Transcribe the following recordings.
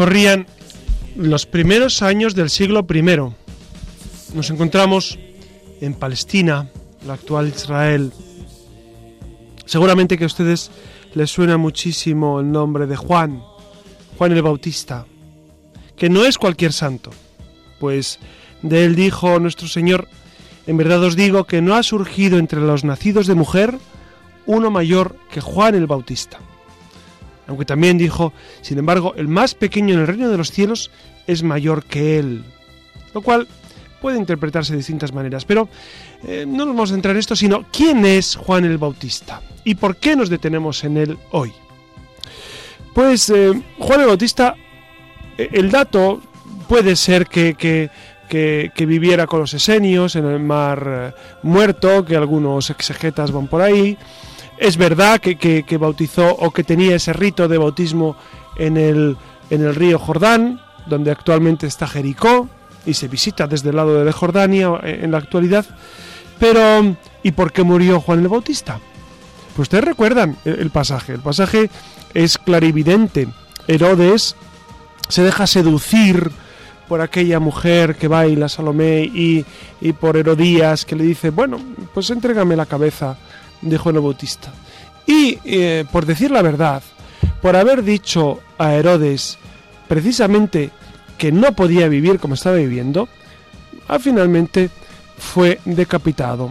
Corrían los primeros años del siglo I. Nos encontramos en Palestina, la actual Israel. Seguramente que a ustedes les suena muchísimo el nombre de Juan, Juan el Bautista, que no es cualquier santo, pues de él dijo nuestro Señor, en verdad os digo que no ha surgido entre los nacidos de mujer uno mayor que Juan el Bautista aunque también dijo, sin embargo, el más pequeño en el reino de los cielos es mayor que él, lo cual puede interpretarse de distintas maneras, pero eh, no nos vamos a entrar en esto, sino quién es Juan el Bautista y por qué nos detenemos en él hoy. Pues eh, Juan el Bautista, eh, el dato puede ser que, que, viviera con los esenios en el mar muerto, que algunos exegetas van por ahí, es verdad que, bautizó o que tenía ese rito de bautismo en el, en el río Jordán, donde actualmente está Jericó, y se visita desde el lado de Jordania eh, en la actualidad. Pero, ¿y por qué murió Juan el Bautista? Pues ustedes recuerdan el, pasaje. El pasaje es clarividente. Herodes se deja seducir por aquella mujer que baila Salomé y, y por Herodías que le dice, bueno, pues entrégame la cabeza de Juan el Bautista. Y, eh, por decir la verdad, por haber dicho a Herodes precisamente que no podía vivir como estaba viviendo, ah, finalmente fue decapitado.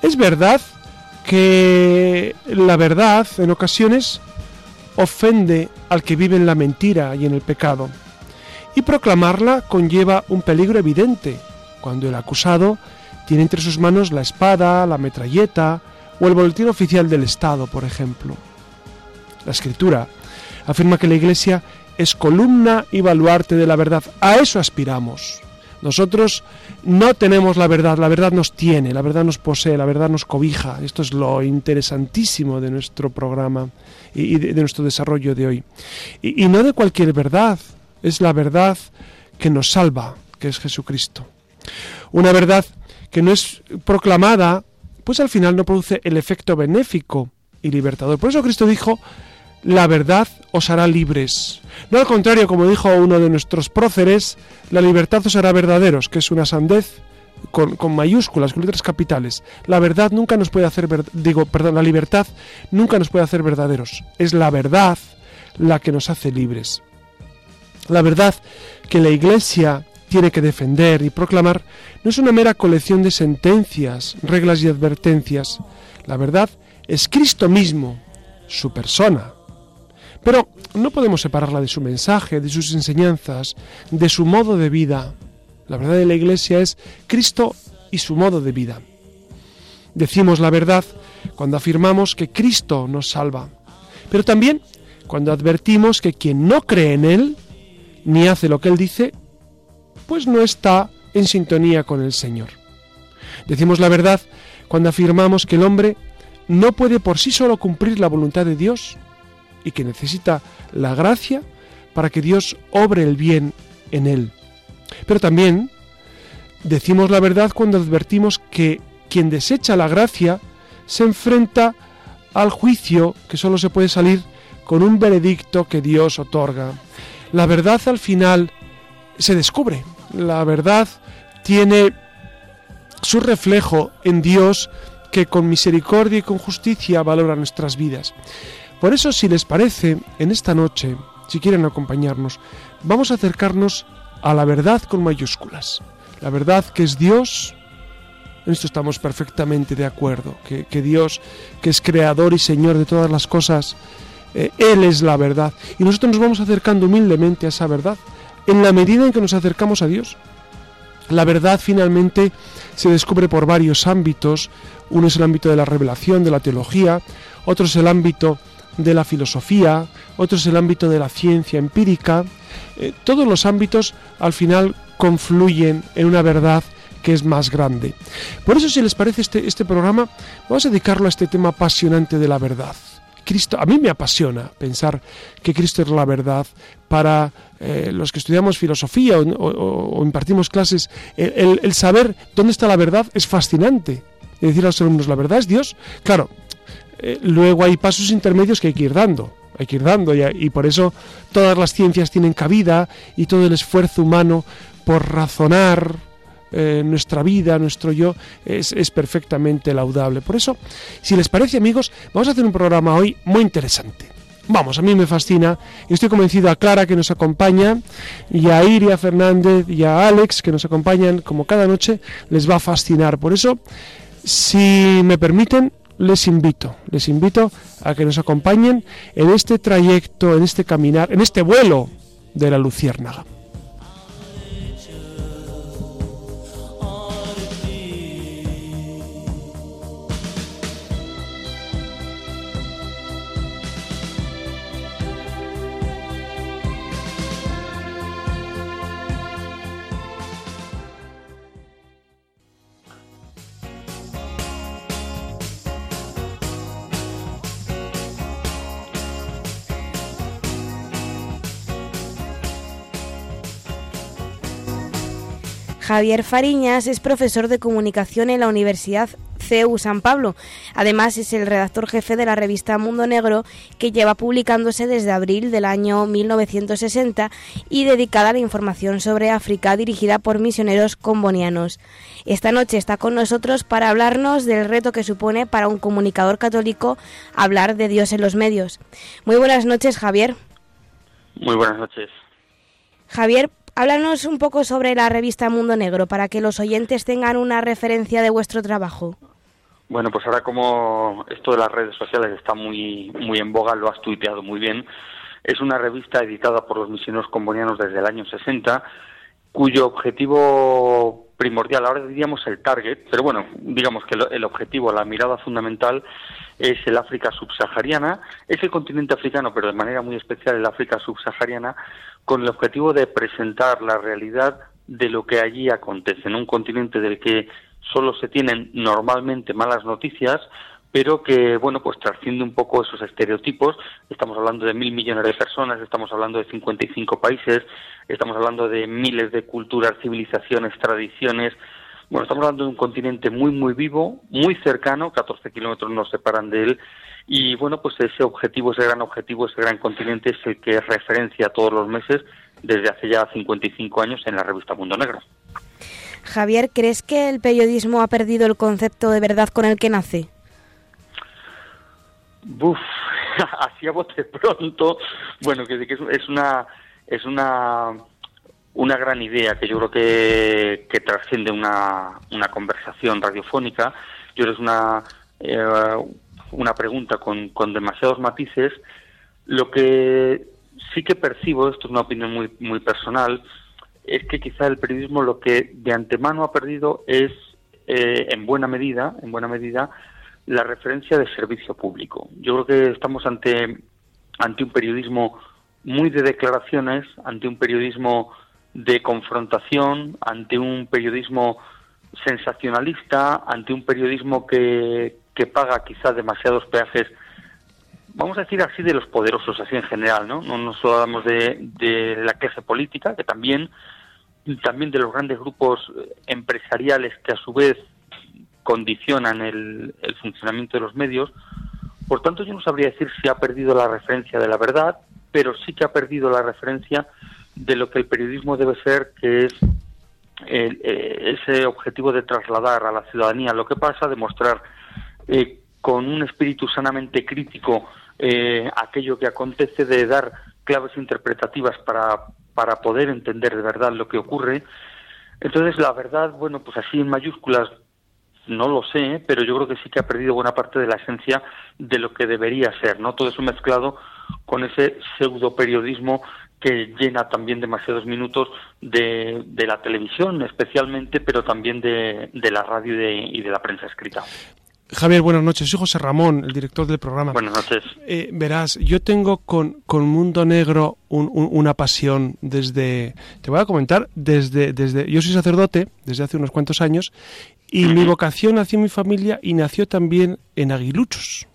Es verdad que la verdad en ocasiones ofende al que vive en la mentira y en el pecado, y proclamarla conlleva un peligro evidente, cuando el acusado tiene entre sus manos la espada, la metralleta o el boletín oficial del Estado, por ejemplo. La escritura afirma que la Iglesia es columna y baluarte de la verdad. A eso aspiramos. Nosotros no tenemos la verdad, la verdad nos tiene, la verdad nos posee, la verdad nos cobija. Esto es lo interesantísimo de nuestro programa y de, nuestro desarrollo de hoy. Y, y no de cualquier verdad, es la verdad que nos salva, que es Jesucristo. Una verdad que no es proclamada pues al final no produce el efecto benéfico y libertador. Por eso Cristo dijo, la verdad os hará libres. No al contrario, como dijo uno de nuestros próceres, la libertad os hará verdaderos, que es una sandez con, mayúsculas, con letras capitales. La verdad nunca nos puede hacer, digo, perdón, la libertad nunca nos puede hacer verdaderos. Es la verdad la que nos hace libres. La verdad que la Iglesia tiene que defender y proclamar no es una mera colección de sentencias, reglas y advertencias. La verdad es Cristo mismo, su persona. Pero no podemos separarla de su mensaje, de sus enseñanzas, de su modo de vida. La verdad de la Iglesia es Cristo y su modo de vida. Decimos la verdad cuando afirmamos que Cristo nos salva, pero también cuando advertimos que quien no cree en Él, ni hace lo que Él dice, pues no está en sintonía con el Señor. Decimos la verdad cuando afirmamos que el hombre no puede por sí solo cumplir la voluntad de Dios y que necesita la gracia para que Dios obre el bien en él. Pero también decimos la verdad cuando advertimos que quien desecha la gracia se enfrenta al juicio que solo se puede salir con un veredicto que Dios otorga. La verdad al final se descubre, la verdad tiene su reflejo en Dios que con misericordia y con justicia valora nuestras vidas. Por eso, si les parece, en esta noche, si quieren acompañarnos, vamos a acercarnos a la verdad con mayúsculas. La verdad que es Dios, en esto estamos perfectamente de acuerdo, que, Dios, que es creador y Señor de todas las cosas, eh, Él es la verdad. Y nosotros nos vamos acercando humildemente a esa verdad, en la medida en que nos acercamos a Dios. La verdad finalmente se descubre por varios ámbitos. Uno es el ámbito de la revelación, de la teología, otro es el ámbito de la filosofía, otro es el ámbito de la ciencia empírica. Eh, todos los ámbitos al final confluyen en una verdad que es más grande. Por eso, si les parece este, este programa, vamos a dedicarlo a este tema apasionante de la verdad. Cristo, a mí me apasiona pensar que Cristo es la verdad. Para eh, los que estudiamos filosofía o, impartimos clases, el, saber dónde está la verdad es fascinante. Decir a los alumnos, la verdad es Dios. Claro, eh, luego hay pasos intermedios que hay que ir dando. Hay que ir dando y por eso todas las ciencias tienen cabida y todo el esfuerzo humano por razonar, eh, nuestra vida, nuestro yo, es, es, perfectamente laudable. Por eso, si les parece amigos, vamos a hacer un programa hoy muy interesante. Vamos, a mí me fascina y estoy convencido a Clara que nos acompaña y a Iria Fernández y a Alex que nos acompañan como cada noche, les va a fascinar. Por eso, si me permiten, les invito, les invito a que nos acompañen en este trayecto, en este caminar, en este vuelo de la luciérnaga. Javier Fariñas es profesor de comunicación en la Universidad CEU San Pablo. Además, es el redactor jefe de la revista Mundo Negro, que lleva publicándose desde abril del año 1960 y dedicada a la información sobre África, dirigida por misioneros combonianos. Esta noche está con nosotros para hablarnos del reto que supone para un comunicador católico hablar de Dios en los medios. Muy buenas noches, Javier. Muy buenas noches. Javier, Háblanos un poco sobre la revista Mundo Negro para que los oyentes tengan una referencia de vuestro trabajo. Bueno, pues ahora como esto de las redes sociales está muy, muy en boga, lo has tuiteado muy bien. Es una revista editada por los misioneros combonianos desde el año 60, cuyo objetivo primordial, ahora diríamos el target, pero bueno, digamos que el objetivo, la mirada fundamental es el África subsahariana, es el continente africano, pero de manera muy especial el África subsahariana, con el objetivo de presentar la realidad de lo que allí acontece, en un continente del que solo se tienen normalmente malas noticias, pero que, bueno, pues trasciende un poco esos estereotipos. Estamos hablando de mil millones de personas, estamos hablando de 55 países, estamos hablando de miles de culturas, civilizaciones, tradiciones. Bueno, estamos hablando de un continente muy, muy vivo, muy cercano, 14 kilómetros nos separan de él. Y bueno, pues ese objetivo, ese gran objetivo, ese gran continente es el que referencia todos los meses desde hace ya 55 años en la revista Mundo Negro. Javier, ¿crees que el periodismo ha perdido el concepto de verdad con el que nace? Buf, así a bote pronto, bueno, que, es una es una una gran idea que yo creo que, que trasciende una, una conversación radiofónica. Yo creo es una eh, una pregunta con, con demasiados matices. Lo que sí que percibo, esto es una opinión muy muy personal, es que quizá el periodismo lo que de antemano ha perdido es eh, en buena medida, en buena medida, la referencia de servicio público. Yo creo que estamos ante, ante un periodismo muy de declaraciones, ante un periodismo de confrontación, ante un periodismo sensacionalista, ante un periodismo que, que paga quizás demasiados peajes, vamos a decir así, de los poderosos, así en general, ¿no? No, no solo hablamos de, de la clase política, que también, también de los grandes grupos empresariales que a su vez condicionan el, funcionamiento de los medios. Por tanto, yo no sabría decir si ha perdido la referencia de la verdad, pero sí que ha perdido la referencia de lo que el periodismo debe ser, que es eh, ese objetivo de trasladar a la ciudadanía lo que pasa, demostrar eh, con un espíritu sanamente crítico eh, aquello que acontece, de dar claves interpretativas para, para poder entender de verdad lo que ocurre. Entonces, la verdad, bueno, pues así en mayúsculas, no lo sé, pero yo creo que sí que ha perdido buena parte de la esencia de lo que debería ser, ¿no? Todo eso mezclado con ese pseudo periodismo que llena también demasiados minutos de, de la televisión especialmente, pero también de, de la radio y de, y de la prensa escrita. Javier, buenas noches. Soy José Ramón, el director del programa. Buenas noches. Eh, verás, yo tengo con, con Mundo Negro un, un, una pasión desde, te voy a comentar, desde, desde, yo soy sacerdote desde hace unos cuantos años y mi vocación nació en mi familia y nació también en Aguiluchos.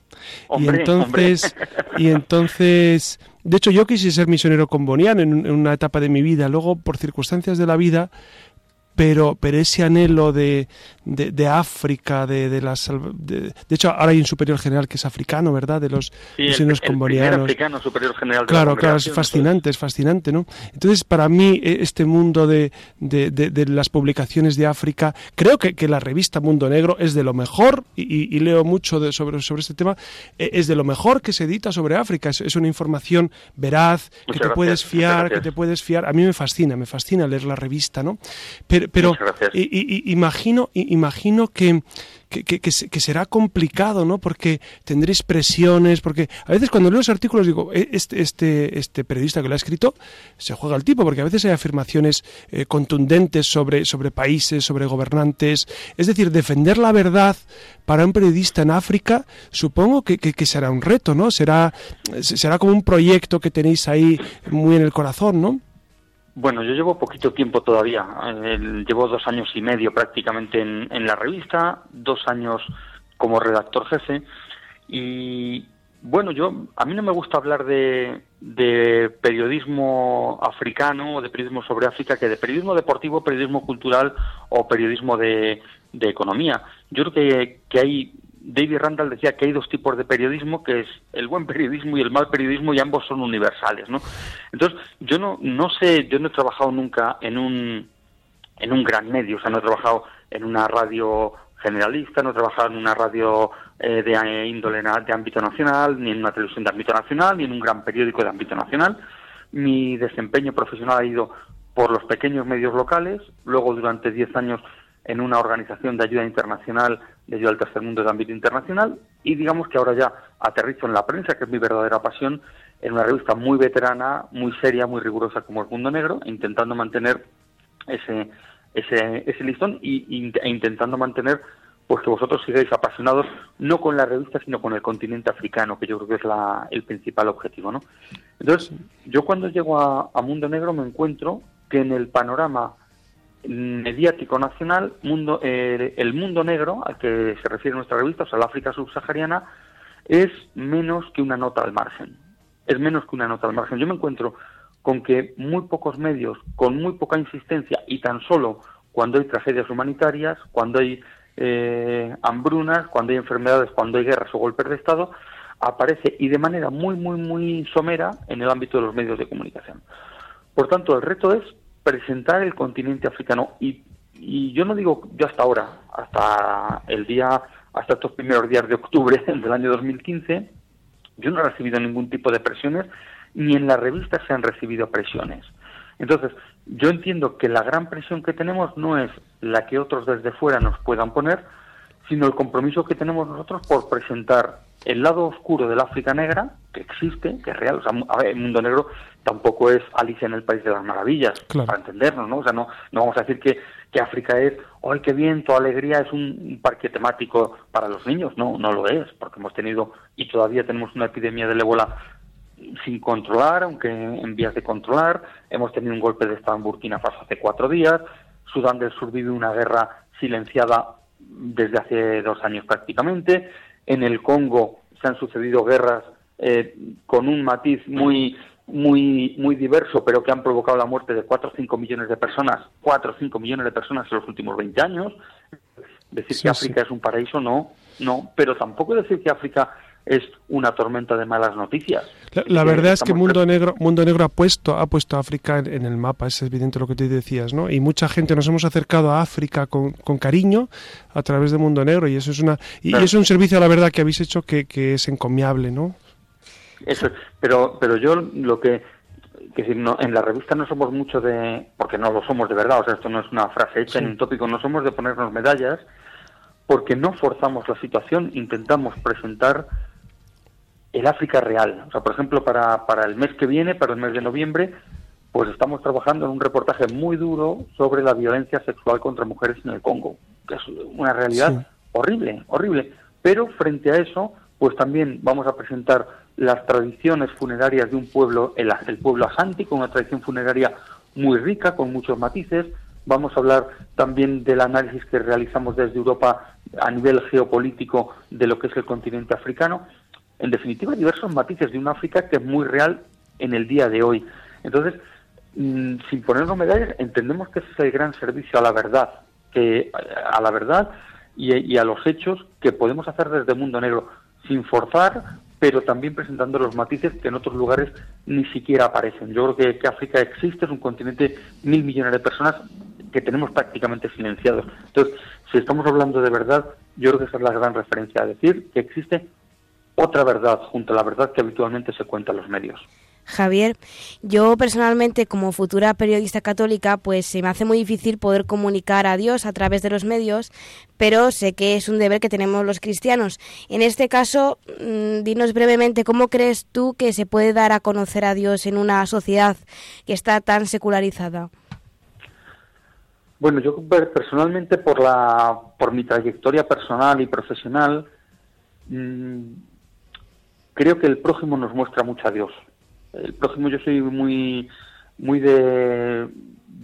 Hombre, y entonces, y entonces, de hecho yo quise ser misionero comboniano en, en una etapa de mi vida. Luego, por circunstancias de la vida, pero, pero ese anhelo de, de, de África, de, de las... De, de, hecho, ahora hay un superior general que es africano, ¿verdad? De los Sí, misioneros el, combonianos. africano superior general de la Claro, claro, es fascinante, es fascinante, ¿no? Entonces, para mí, e- este mundo de, de, las publicaciones de África, creo que, que la revista Mundo Negro es de lo mejor, y, y- leo mucho de- sobre, sobre este tema, eh, es de lo mejor que se edita sobre África. Es, es una información veraz, que Muchas te gracias, puedes fiar, que te puedes fiar. A mí me fascina, me fascina leer la revista, ¿no? Pero, pero y- y- imagino, imagino que, que, que- que se- que será complicado, ¿no? Porque tendréis presiones, porque a veces cuando leo los artículos digo, "Eh, este, este, este periodista que lo ha escrito se juega el tipo, porque a veces hay afirmaciones eh, contundentes sobre, sobre países, sobre gobernantes. Es decir, defender la verdad para un periodista en África, supongo que, que- que será un reto, ¿no? Será, será como un proyecto que tenéis ahí muy en el corazón, ¿no? Bueno, yo llevo poquito tiempo todavía. Llevo dos años y medio prácticamente en, en la revista, dos años como redactor jefe. Y bueno, yo a mí no me gusta hablar de, de periodismo africano o de periodismo sobre África que de periodismo deportivo, periodismo cultural o periodismo de, de economía. Yo creo que, que hay David Randall decía que hay dos tipos de periodismo, que es el buen periodismo y el mal periodismo, y ambos son universales, ¿no? Entonces, yo no, no sé, yo no he trabajado nunca en un, en un gran medio, o sea, no he trabajado en una radio generalista, no he trabajado en una radio eh, de eh, índole de ámbito nacional, ni en una televisión de ámbito nacional, ni en un gran periódico de ámbito nacional. Mi desempeño profesional ha ido por los pequeños medios locales, luego durante 10 años en una organización de ayuda internacional, de ayuda al tercer mundo de ámbito internacional, y digamos que ahora ya aterrizo en la prensa, que es mi verdadera pasión, en una revista muy veterana, muy seria, muy rigurosa como El Mundo Negro, intentando mantener ese, ese, ese listón y, e intentando mantener pues que vosotros sigáis apasionados no con la revista sino con el continente africano que yo creo que es la, el principal objetivo no entonces yo cuando llego a Mundo Negro me encuentro que en el panorama mediático nacional mundo eh, el mundo negro al que se refiere nuestra revista o sea la África subsahariana es menos que una nota al margen es menos que una nota al margen yo me encuentro con que muy pocos medios, con muy poca insistencia y tan solo cuando hay tragedias humanitarias, cuando hay eh, hambrunas, cuando hay enfermedades, cuando hay guerras o golpes de Estado, aparece y de manera muy, muy, muy somera en el ámbito de los medios de comunicación. Por tanto, el reto es presentar el continente africano y, y yo no digo yo hasta ahora, hasta el día, hasta estos primeros días de octubre del año 2015, yo no he recibido ningún tipo de presiones, ni en la revista se han recibido presiones. Entonces, yo entiendo que la gran presión que tenemos no es la que otros desde fuera nos puedan poner, sino el compromiso que tenemos nosotros por presentar el lado oscuro del África negra, que existe, que es real. O sea, a ver, el mundo negro tampoco es Alicia en el País de las Maravillas, Claro. para entendernos, ¿no? O sea, no, no vamos a decir que, que África es, ¡ay, qué bien, tu alegría es un, un parque temático para los niños! No, no lo es, porque hemos tenido y todavía tenemos una epidemia del ébola sin controlar, aunque en vías de controlar. Hemos tenido un golpe de Estado en Burkina Faso hace cuatro días. Sudán del Sur vive una guerra silenciada desde hace dos años prácticamente. En el Congo se han sucedido guerras eh, con un matiz muy muy muy diverso, pero que han provocado la muerte de 4 o 5 millones de personas, 4 o 5 millones de personas en los últimos 20 años. Decir Sí, que sí. África es un paraíso, no, no, pero tampoco decir que África es una tormenta de malas noticias. La, la verdad es que Mundo Negro, Mundo Negro ha puesto, ha puesto a África en, en el mapa, es evidente lo que tú decías, ¿no? Y mucha gente nos hemos acercado a África con, con cariño a través de Mundo Negro y eso es una y, es un servicio a la verdad que habéis hecho que, que es encomiable, ¿no? Eso, pero, pero yo lo que, que si no, en la revista no somos mucho de, porque no lo somos de verdad, o sea, esto no es una frase hecha en un tópico, no somos de ponernos medallas, porque no forzamos la situación, intentamos presentar el África real. O sea, por ejemplo, para, para el mes que viene, para el mes de noviembre, pues estamos trabajando en un reportaje muy duro sobre la violencia sexual contra mujeres en el Congo, que es una realidad horrible, horrible. Pero frente a eso, pues también vamos a presentar las tradiciones funerarias de un pueblo, el, el pueblo asántico, con una tradición funeraria muy rica, con muchos matices. Vamos a hablar también del análisis que realizamos desde Europa a nivel geopolítico de lo que es el continente africano. En definitiva, diversos matices de un África que es muy real en el día de hoy. Entonces, mm, sin ponernos medallas, entendemos que ese es el gran servicio a la verdad, que a la verdad y, a los hechos que podemos hacer desde Mundo Negro, sin forzar, pero también presentando los matices que en otros lugares ni siquiera aparecen. Yo creo que, África existe, es un continente mil millones de personas que tenemos prácticamente silenciados. Entonces, si estamos hablando de verdad, yo creo que esa es la gran referencia a decir que existe otra verdad junto a la verdad que habitualmente se cuenta en los medios. Javier, yo personalmente como futura periodista católica, pues se me hace muy difícil poder comunicar a Dios a través de los medios, pero sé que es un deber que tenemos los cristianos. En este caso, mm, dinos brevemente cómo crees tú que se puede dar a conocer a Dios en una sociedad que está tan secularizada. Bueno, yo personalmente por la por mi trayectoria personal y profesional mm, creo que el prójimo nos muestra mucho a Dios el próximo yo soy muy muy de,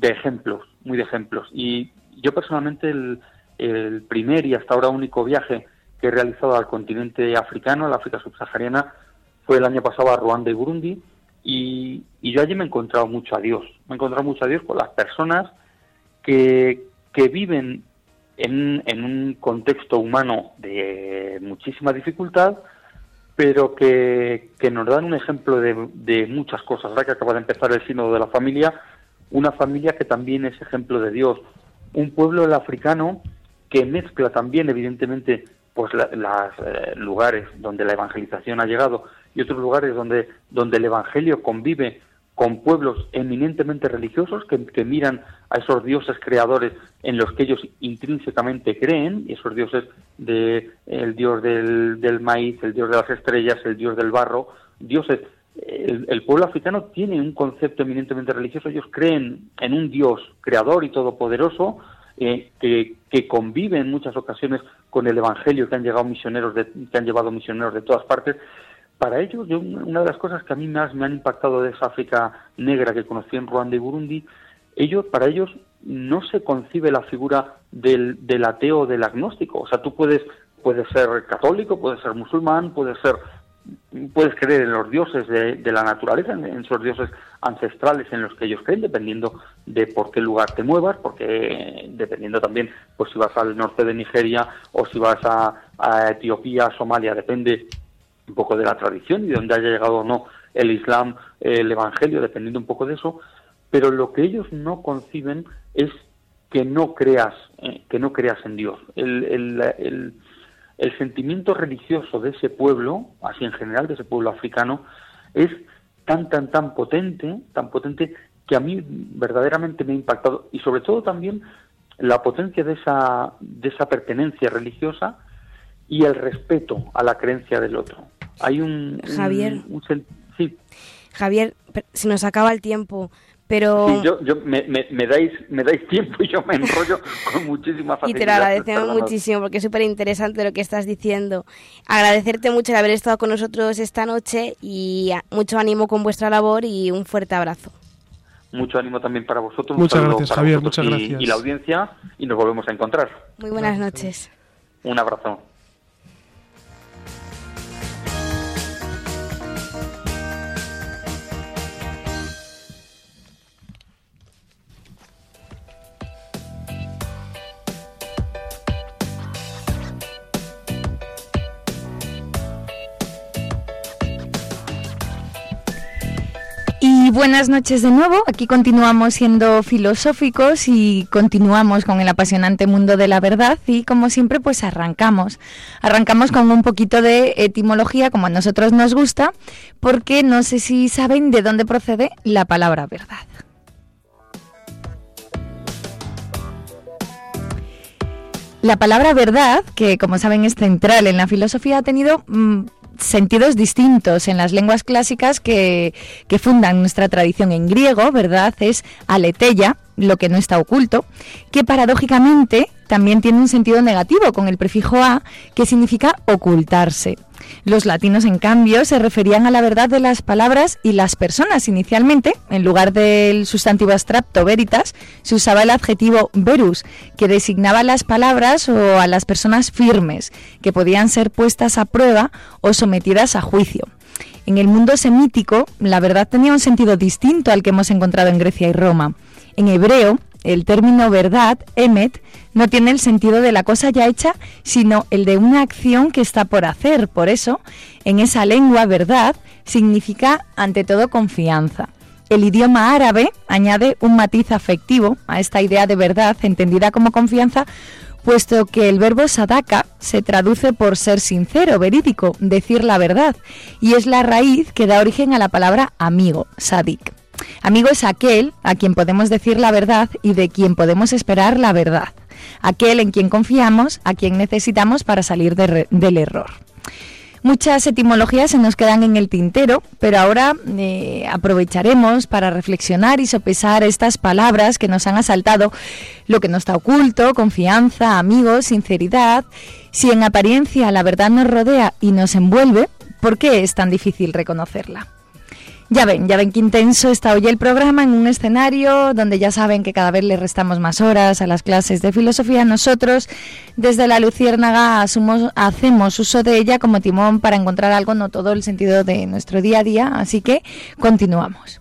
ejemplos, muy de ejemplos. Y yo personalmente el, el, primer y hasta ahora único viaje que he realizado al continente africano, a la África subsahariana, fue el año pasado a Ruanda y Burundi. Y, y, yo allí me he encontrado mucho a Dios. Me he encontrado mucho a Dios con las personas que, que viven en, en un contexto humano de muchísima dificultad, pero que, nos dan un ejemplo de, muchas cosas. Ahora que acaba de empezar el sínodo de la familia, una familia que también es ejemplo de Dios, un pueblo el africano que mezcla también, evidentemente, pues los eh, lugares donde la evangelización ha llegado y otros lugares donde, donde el evangelio convive con pueblos eminentemente religiosos que, miran a esos dioses creadores en los que ellos intrínsecamente creen, y esos dioses de el dios del, maíz, el dios de las estrellas, el dios del barro, dioses. El, pueblo africano tiene un concepto eminentemente religioso, ellos creen en un dios creador y todopoderoso eh, que, que, convive en muchas ocasiones con el evangelio que han llegado misioneros de, que han llevado misioneros de todas partes para ellos, yo, una de las cosas que a mí más me han impactado de esa África negra que conocí en Ruanda y Burundi, ellos, para ellos no se concibe la figura del, ateo o del agnóstico. O sea, tú puedes, puedes ser católico, puedes ser musulmán, puedes ser puedes creer en los dioses de, la naturaleza, en, esos dioses ancestrales en los que ellos creen, dependiendo de por qué lugar te muevas, porque dependiendo también, pues si vas al norte de Nigeria o si vas a, a Etiopía, Somalia, depende un poco de la tradición y de dónde haya llegado o no el Islam, el Evangelio, dependiendo un poco de eso, pero lo que ellos no conciben es que no creas, eh, que no creas en Dios. El, el, el, sentimiento religioso de ese pueblo, así en general de ese pueblo africano, es tan, tan, tan potente, tan potente que a mí verdaderamente me ha impactado y sobre todo también la potencia de esa, de esa pertenencia religiosa y el respeto a la creencia del otro. Hay un... Javier. sí. Javier, se nos acaba el tiempo. Pero... yo, yo me, me, dais, me dais tiempo y yo me enrollo con muchísima facilidad. Y te lo agradecemos muchísimo porque es súper interesante lo que estás diciendo. Agradecerte mucho el haber estado con nosotros esta noche y mucho ánimo con vuestra labor y un fuerte abrazo. Mucho ánimo también para vosotros. Muchas gracias, Javier. Muchas gracias. Y la audiencia y nos volvemos a encontrar. Muy buenas noches. Un abrazo. Buenas noches de nuevo. Aquí continuamos siendo filosóficos y continuamos con el apasionante mundo de la verdad y como siempre pues arrancamos. Arrancamos con un poquito de etimología como a nosotros nos gusta porque no sé si saben de dónde procede la palabra verdad. La palabra verdad, que como saben es central en la filosofía, ha tenido mm, sentidos distintos en las lenguas clásicas que, que fundan nuestra tradición en griego, ¿verdad? Es aletheia, lo que no está oculto, que paradójicamente también tiene un sentido negativo con el prefijo a, que significa ocultarse. Los latinos, en cambio, se referían a la verdad de las palabras y las personas. Inicialmente, en lugar del sustantivo abstracto veritas, se usaba el adjetivo verus, que designaba las palabras o a las personas firmes, que podían ser puestas a prueba o sometidas a juicio. En el mundo semítico, la verdad tenía un sentido distinto al que hemos encontrado en Grecia y Roma. En hebreo, el término verdad, emet, no tiene el sentido de la cosa ya hecha, sino el de una acción que está por hacer. Por eso, en esa lengua, verdad significa ante todo confianza. El idioma árabe añade un matiz afectivo a esta idea de verdad, entendida como confianza, puesto que el verbo sadaka se traduce por ser sincero, verídico, decir la verdad, y es la raíz que da origen a la palabra amigo, sadik. Amigo es aquel a quien podemos decir la verdad y de quien podemos esperar la verdad. Aquel en quien confiamos, a quien necesitamos para salir del error. Muchas etimologías se nos quedan en el tintero, pero ahora eh, aprovecharemos para reflexionar y sopesar estas palabras que nos han asaltado, lo que no está oculto, confianza, amigos, sinceridad. Si en apariencia la verdad nos rodea y nos envuelve, ¿por qué es tan difícil reconocerla? Ya ven, ya ven qué intenso está hoy el programa en un escenario donde ya saben que cada vez le restamos más horas a las clases de filosofía. Nosotros, desde la Luciérnaga, hacemos uso de ella como timón para encontrar algo, no todo el sentido de nuestro día a día. Así que continuamos.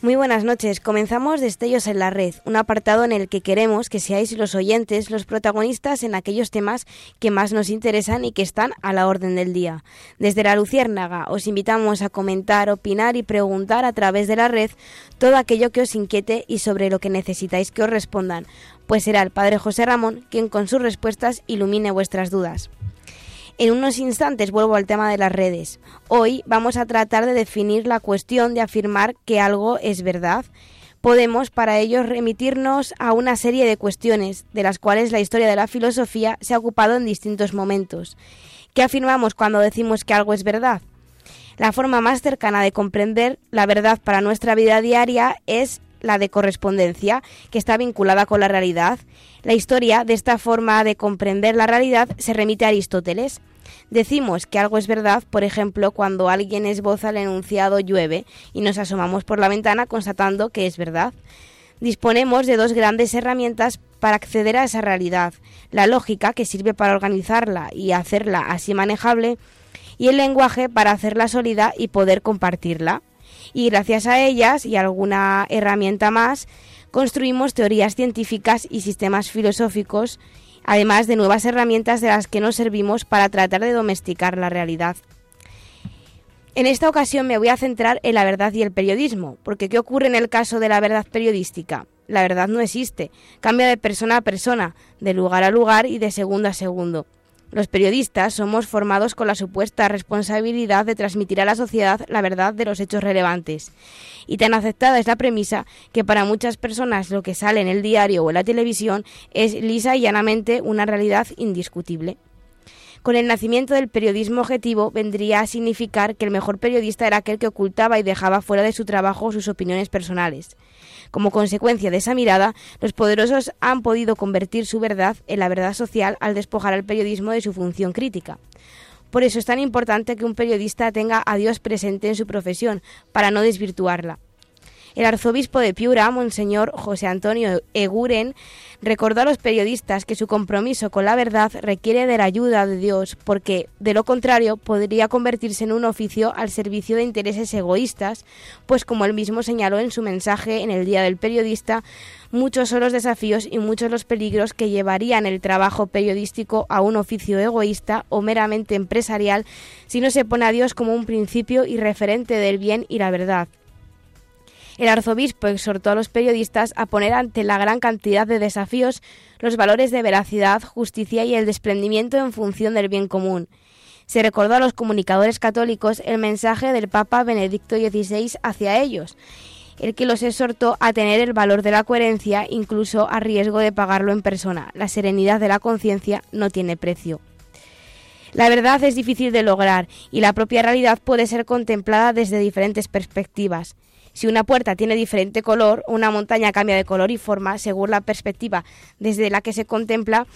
Muy buenas noches. Comenzamos Destellos en la Red, un apartado en el que queremos que seáis los oyentes los protagonistas en aquellos temas que más nos interesan y que están a la orden del día. Desde la Luciérnaga os invitamos a comentar, opinar y preguntar a través de la red todo aquello que os inquiete y sobre lo que necesitáis que os respondan, pues será el Padre José Ramón quien con sus respuestas ilumine vuestras dudas. En unos instantes vuelvo al tema de las redes. Hoy vamos a tratar de definir la cuestión de afirmar que algo es verdad. Podemos para ello remitirnos a una serie de cuestiones de las cuales la historia de la filosofía se ha ocupado en distintos momentos. ¿Qué afirmamos cuando decimos que algo es verdad? La forma más cercana de comprender la verdad para nuestra vida diaria es la de correspondencia, que está vinculada con la realidad. La historia de esta forma de comprender la realidad se remite a Aristóteles. Decimos que algo es verdad, por ejemplo, cuando alguien esboza el enunciado llueve y nos asomamos por la ventana constatando que es verdad. Disponemos de dos grandes herramientas para acceder a esa realidad, la lógica, que sirve para organizarla y hacerla así manejable, y el lenguaje para hacerla sólida y poder compartirla. Y gracias a ellas y alguna herramienta más, construimos teorías científicas y sistemas filosóficos además de nuevas herramientas de las que nos servimos para tratar de domesticar la realidad. En esta ocasión me voy a centrar en la verdad y el periodismo, porque ¿qué ocurre en el caso de la verdad periodística? La verdad no existe, cambia de persona a persona, de lugar a lugar y de segundo a segundo. Los periodistas somos formados con la supuesta responsabilidad de transmitir a la sociedad la verdad de los hechos relevantes. Y tan aceptada es la premisa que para muchas personas lo que sale en el diario o en la televisión es lisa y llanamente una realidad indiscutible. Con el nacimiento del periodismo objetivo vendría a significar que el mejor periodista era aquel que ocultaba y dejaba fuera de su trabajo sus opiniones personales. Como consecuencia de esa mirada, los poderosos han podido convertir su verdad en la verdad social al despojar al periodismo de su función crítica. Por eso es tan importante que un periodista tenga a Dios presente en su profesión, para no desvirtuarla. El arzobispo de Piura, Monseñor José Antonio Eguren, recordó a los periodistas que su compromiso con la verdad requiere de la ayuda de Dios, porque, de lo contrario, podría convertirse en un oficio al servicio de intereses egoístas, pues como él mismo señaló en su mensaje en el Día del Periodista, muchos son los desafíos y muchos los peligros que llevarían el trabajo periodístico a un oficio egoísta o meramente empresarial si no se pone a Dios como un principio y referente del bien y la verdad. El arzobispo exhortó a los periodistas a poner ante la gran cantidad de desafíos los valores de veracidad, justicia y el desprendimiento en función del bien común. Se recordó a los comunicadores católicos el mensaje del Papa Benedicto XVI hacia ellos, el que los exhortó a tener el valor de la coherencia incluso a riesgo de pagarlo en persona. La serenidad de la conciencia no tiene precio. La verdad es difícil de lograr y la propia realidad puede ser contemplada desde diferentes perspectivas. Si una puerta tiene diferente color, una montaña cambia de color y forma según la perspectiva desde la que se contempla.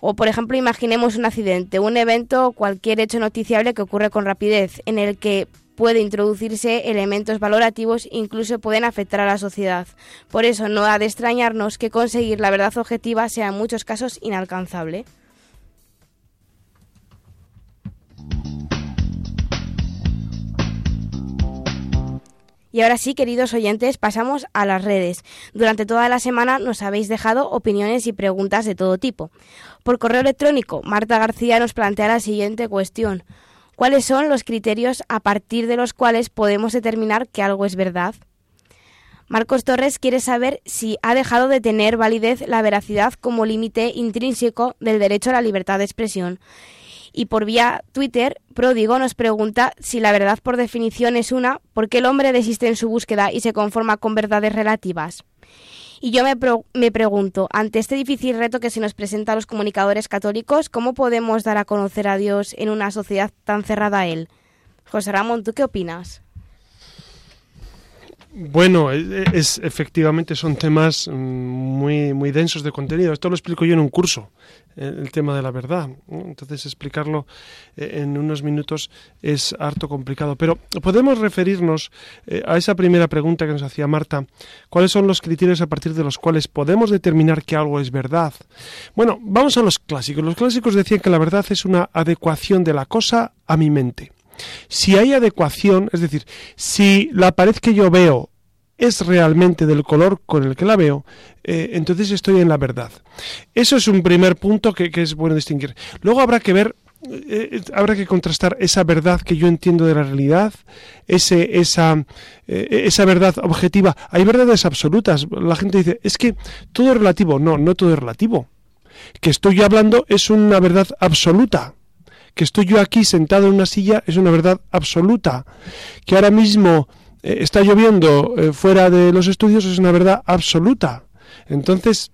O, por ejemplo, imaginemos un accidente, un evento o cualquier hecho noticiable que ocurre con rapidez, en el que puede introducirse elementos valorativos incluso pueden afectar a la sociedad. Por eso no ha de extrañarnos que conseguir la verdad objetiva sea en muchos casos inalcanzable. Y ahora sí, queridos oyentes, pasamos a las redes. Durante toda la semana nos habéis dejado opiniones y preguntas de todo tipo. Por correo electrónico, Marta García nos plantea la siguiente cuestión. ¿Cuáles son los criterios a partir de los cuales podemos determinar que algo es verdad? Marcos Torres quiere saber si ha dejado de tener validez la veracidad como límite intrínseco del derecho a la libertad de expresión y por vía Twitter, Pródigo nos pregunta si la verdad por definición es una, ¿por qué el hombre desiste en su búsqueda y se conforma con verdades relativas? Y yo me, me, pregunto, ante este difícil reto que se nos presenta a los comunicadores católicos, ¿cómo podemos dar a conocer a Dios en una sociedad tan cerrada a Él? José Ramón, ¿tú qué opinas? Bueno, e, e, es, efectivamente son temas mm, muy, muy densos de contenido. Esto lo explico yo en un curso, el tema de la verdad. Entonces explicarlo eh, en unos minutos es harto complicado. Pero podemos referirnos eh, a esa primera pregunta que nos hacía Marta. ¿Cuáles son los criterios a partir de los cuales podemos determinar que algo es verdad? Bueno, vamos a los clásicos. Los clásicos decían que la verdad es una adecuación de la cosa a mi mente. Si hay adecuación, es decir, si la pared que yo veo es realmente del color con el que la veo, eh, entonces estoy en la verdad. Eso es un primer punto que, es bueno distinguir. Luego habrá que ver eh, habrá que contrastar esa verdad que yo entiendo de la realidad, ese, esa, eh, esa verdad objetiva. Hay verdades absolutas. La gente dice, es que todo es relativo. No, no todo es relativo. Que estoy hablando es una verdad absoluta que estoy yo aquí sentado en una silla es una verdad absoluta, que ahora mismo eh, está lloviendo eh, fuera de los estudios es una verdad absoluta. Entonces,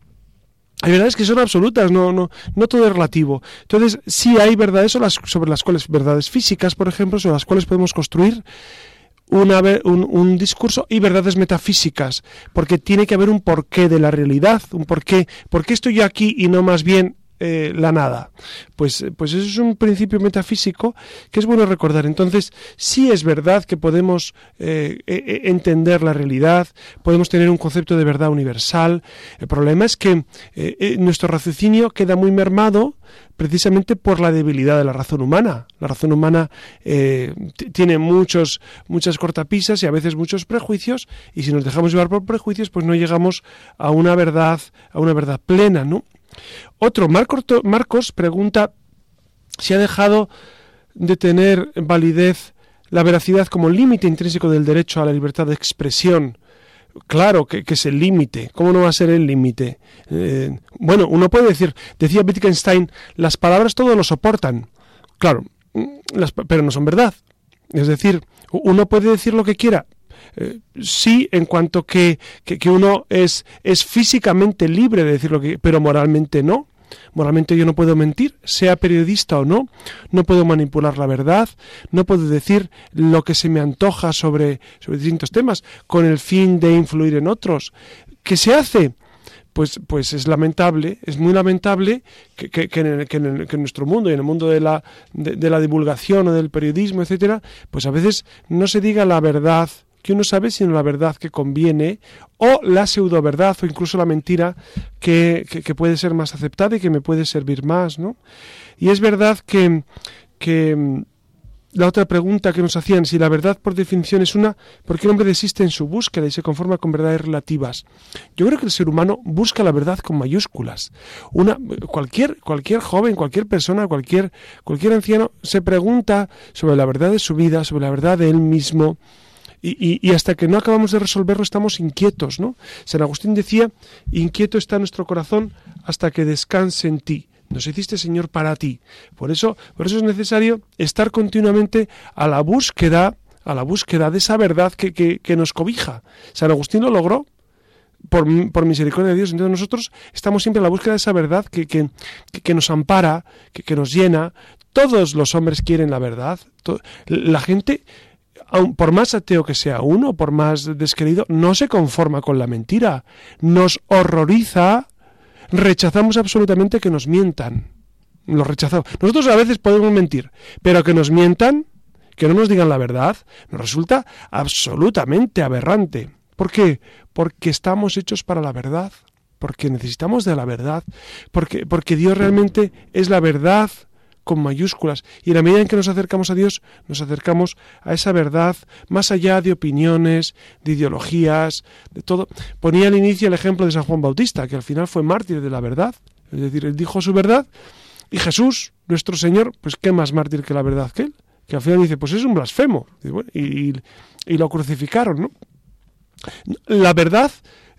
hay verdades que son absolutas, no, no, no todo es relativo. Entonces, sí hay verdades sobre las cuales, verdades físicas, por ejemplo, sobre las cuales podemos construir un, un, discurso y verdades metafísicas, porque tiene que haber un porqué de la realidad, un porqué, ¿por qué estoy yo aquí y no más bien eh, la nada. Pues, pues eso es un principio metafísico que es bueno recordar. Entonces, sí es verdad que podemos eh, e, e, entender la realidad, podemos tener un concepto de verdad universal. El problema es que eh, nuestro raciocinio queda muy mermado precisamente por la debilidad de la razón humana. La razón humana tiene muchos, muchas cortapisas y a veces muchos prejuicios, y si nos dejamos llevar por prejuicios, pues no llegamos a una verdad, a una verdad plena, ¿no? Otro, Marcos pregunta si ha dejado de tener validez la veracidad como límite intrínseco del derecho a la libertad de expresión. claro que, es el límite. ¿Cómo no va a ser el límite? Eh, bueno, uno puede decir, decía Wittgenstein, las palabras todo lo soportan. Claro, mm, pero no son verdad. Es decir, uno puede decir lo que quiera, eh, sí en cuanto que, que, uno es, es físicamente libre de decir lo que pero moralmente no. Moralmente yo no puedo mentir, sea periodista o no, no puedo manipular la verdad, no puedo decir lo que se me antoja sobre, sobre distintos temas con el fin de influir en otros. ¿Qué se hace? pues, pues es lamentable, es muy lamentable que, que, que, en, en, nuestro mundo y en el mundo de la, de, la divulgación o del periodismo, etcétera, pues a veces no se diga la verdad que uno sabe, sino la verdad que conviene, o la pseudo verdad, o incluso la mentira que, que, puede ser más aceptada y que me puede servir más, ¿no? Y es verdad que, que la otra pregunta que nos hacían, si la verdad por definición es una, ¿por qué el hombre desiste en su búsqueda y se conforma con verdades relativas? Yo creo que el ser humano busca la verdad con mayúsculas. Una, cualquier, cualquier joven, cualquier persona, cualquier, cualquier anciano se pregunta sobre la verdad de su vida, sobre la verdad de él mismo, y, hasta que no acabamos de resolverlo estamos inquietos, ¿no? San Agustín decía, inquieto está nuestro corazón hasta que descanse en ti. Nos hiciste, Señor, para ti. Por eso, por eso es necesario estar continuamente a la búsqueda, a la búsqueda de esa verdad que, que, nos cobija. San Agustín lo logró. Por, por, misericordia de Dios. Entonces nosotros estamos siempre a la búsqueda de esa verdad que, que, que nos ampara, que, nos llena. Todos los hombres quieren la verdad. La gente, por más ateo que sea uno, por más desquerido, no se conforma con la mentira. Nos horroriza rechazamos absolutamente que nos mientan. Lo rechazamos. Nosotros a veces podemos mentir, pero que nos mientan, que no nos digan la verdad, nos resulta absolutamente aberrante. ¿Por qué? Porque estamos hechos para la verdad, porque necesitamos de la verdad, porque, porque Dios realmente es la verdad con mayúsculas. Y en la medida en que nos acercamos a Dios, nos acercamos a esa verdad más allá de opiniones, de ideologías, de todo. Ponía al inicio el ejemplo de San Juan Bautista, que al final fue mártir de la verdad. Es decir, él dijo su verdad y Jesús, nuestro Señor, pues qué más mártir que la verdad que él. Que al final dice, pues es un blasfemo. Y, lo crucificaron, ¿no? La verdad,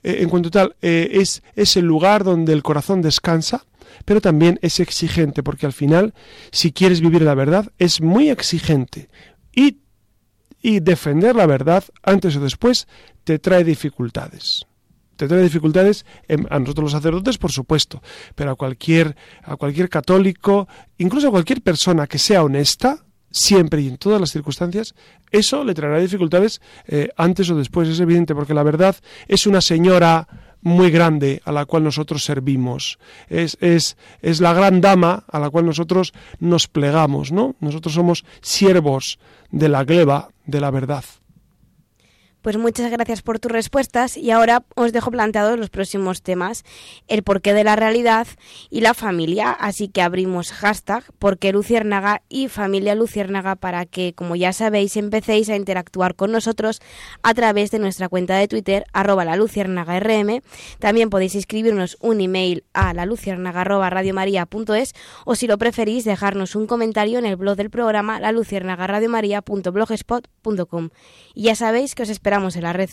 eh, en cuanto tal, eh, es, es el lugar donde el corazón descansa, pero también es exigente, porque al final, si quieres vivir la verdad, es muy exigente. Y, defender la verdad, antes o después, te trae dificultades te trae dificultades a nosotros los sacerdotes, por supuesto, pero a cualquier, a cualquier católico, incluso a cualquier persona que sea honesta, siempre y en todas las circunstancias, eso le traerá dificultades eh, antes o después, es evidente, porque la verdad es una señora muy grande a la cual nosotros servimos. Es, es, es la gran dama a la cual nosotros nos plegamos, ¿no? Nosotros somos siervos de la gleba de la verdad. Pues muchas gracias por tus respuestas y ahora os dejo planteados los próximos temas, el porqué de la realidad y la familia, así que abrimos hashtag porqué Luciérnaga y familia Luciérnaga para que, como ya sabéis, empecéis a interactuar con nosotros a través de nuestra cuenta de Twitter, arroba la Luciérnaga RM. También podéis escribirnos un email a la luciérnaga arroba o si lo preferís dejarnos un comentario en el blog del programa la luciérnaga Y ya sabéis que os esperamos en la red.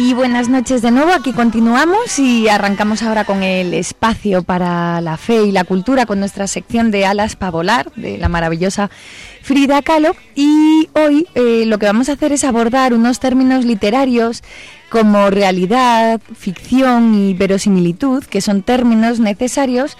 Y buenas noches de nuevo, aquí continuamos y arrancamos ahora con el espacio para la fe y la cultura con nuestra sección de Alas para volar de la maravillosa Frida Kahlo. Y hoy eh, lo que vamos a hacer es abordar unos términos literarios como realidad, ficción y verosimilitud, que son términos necesarios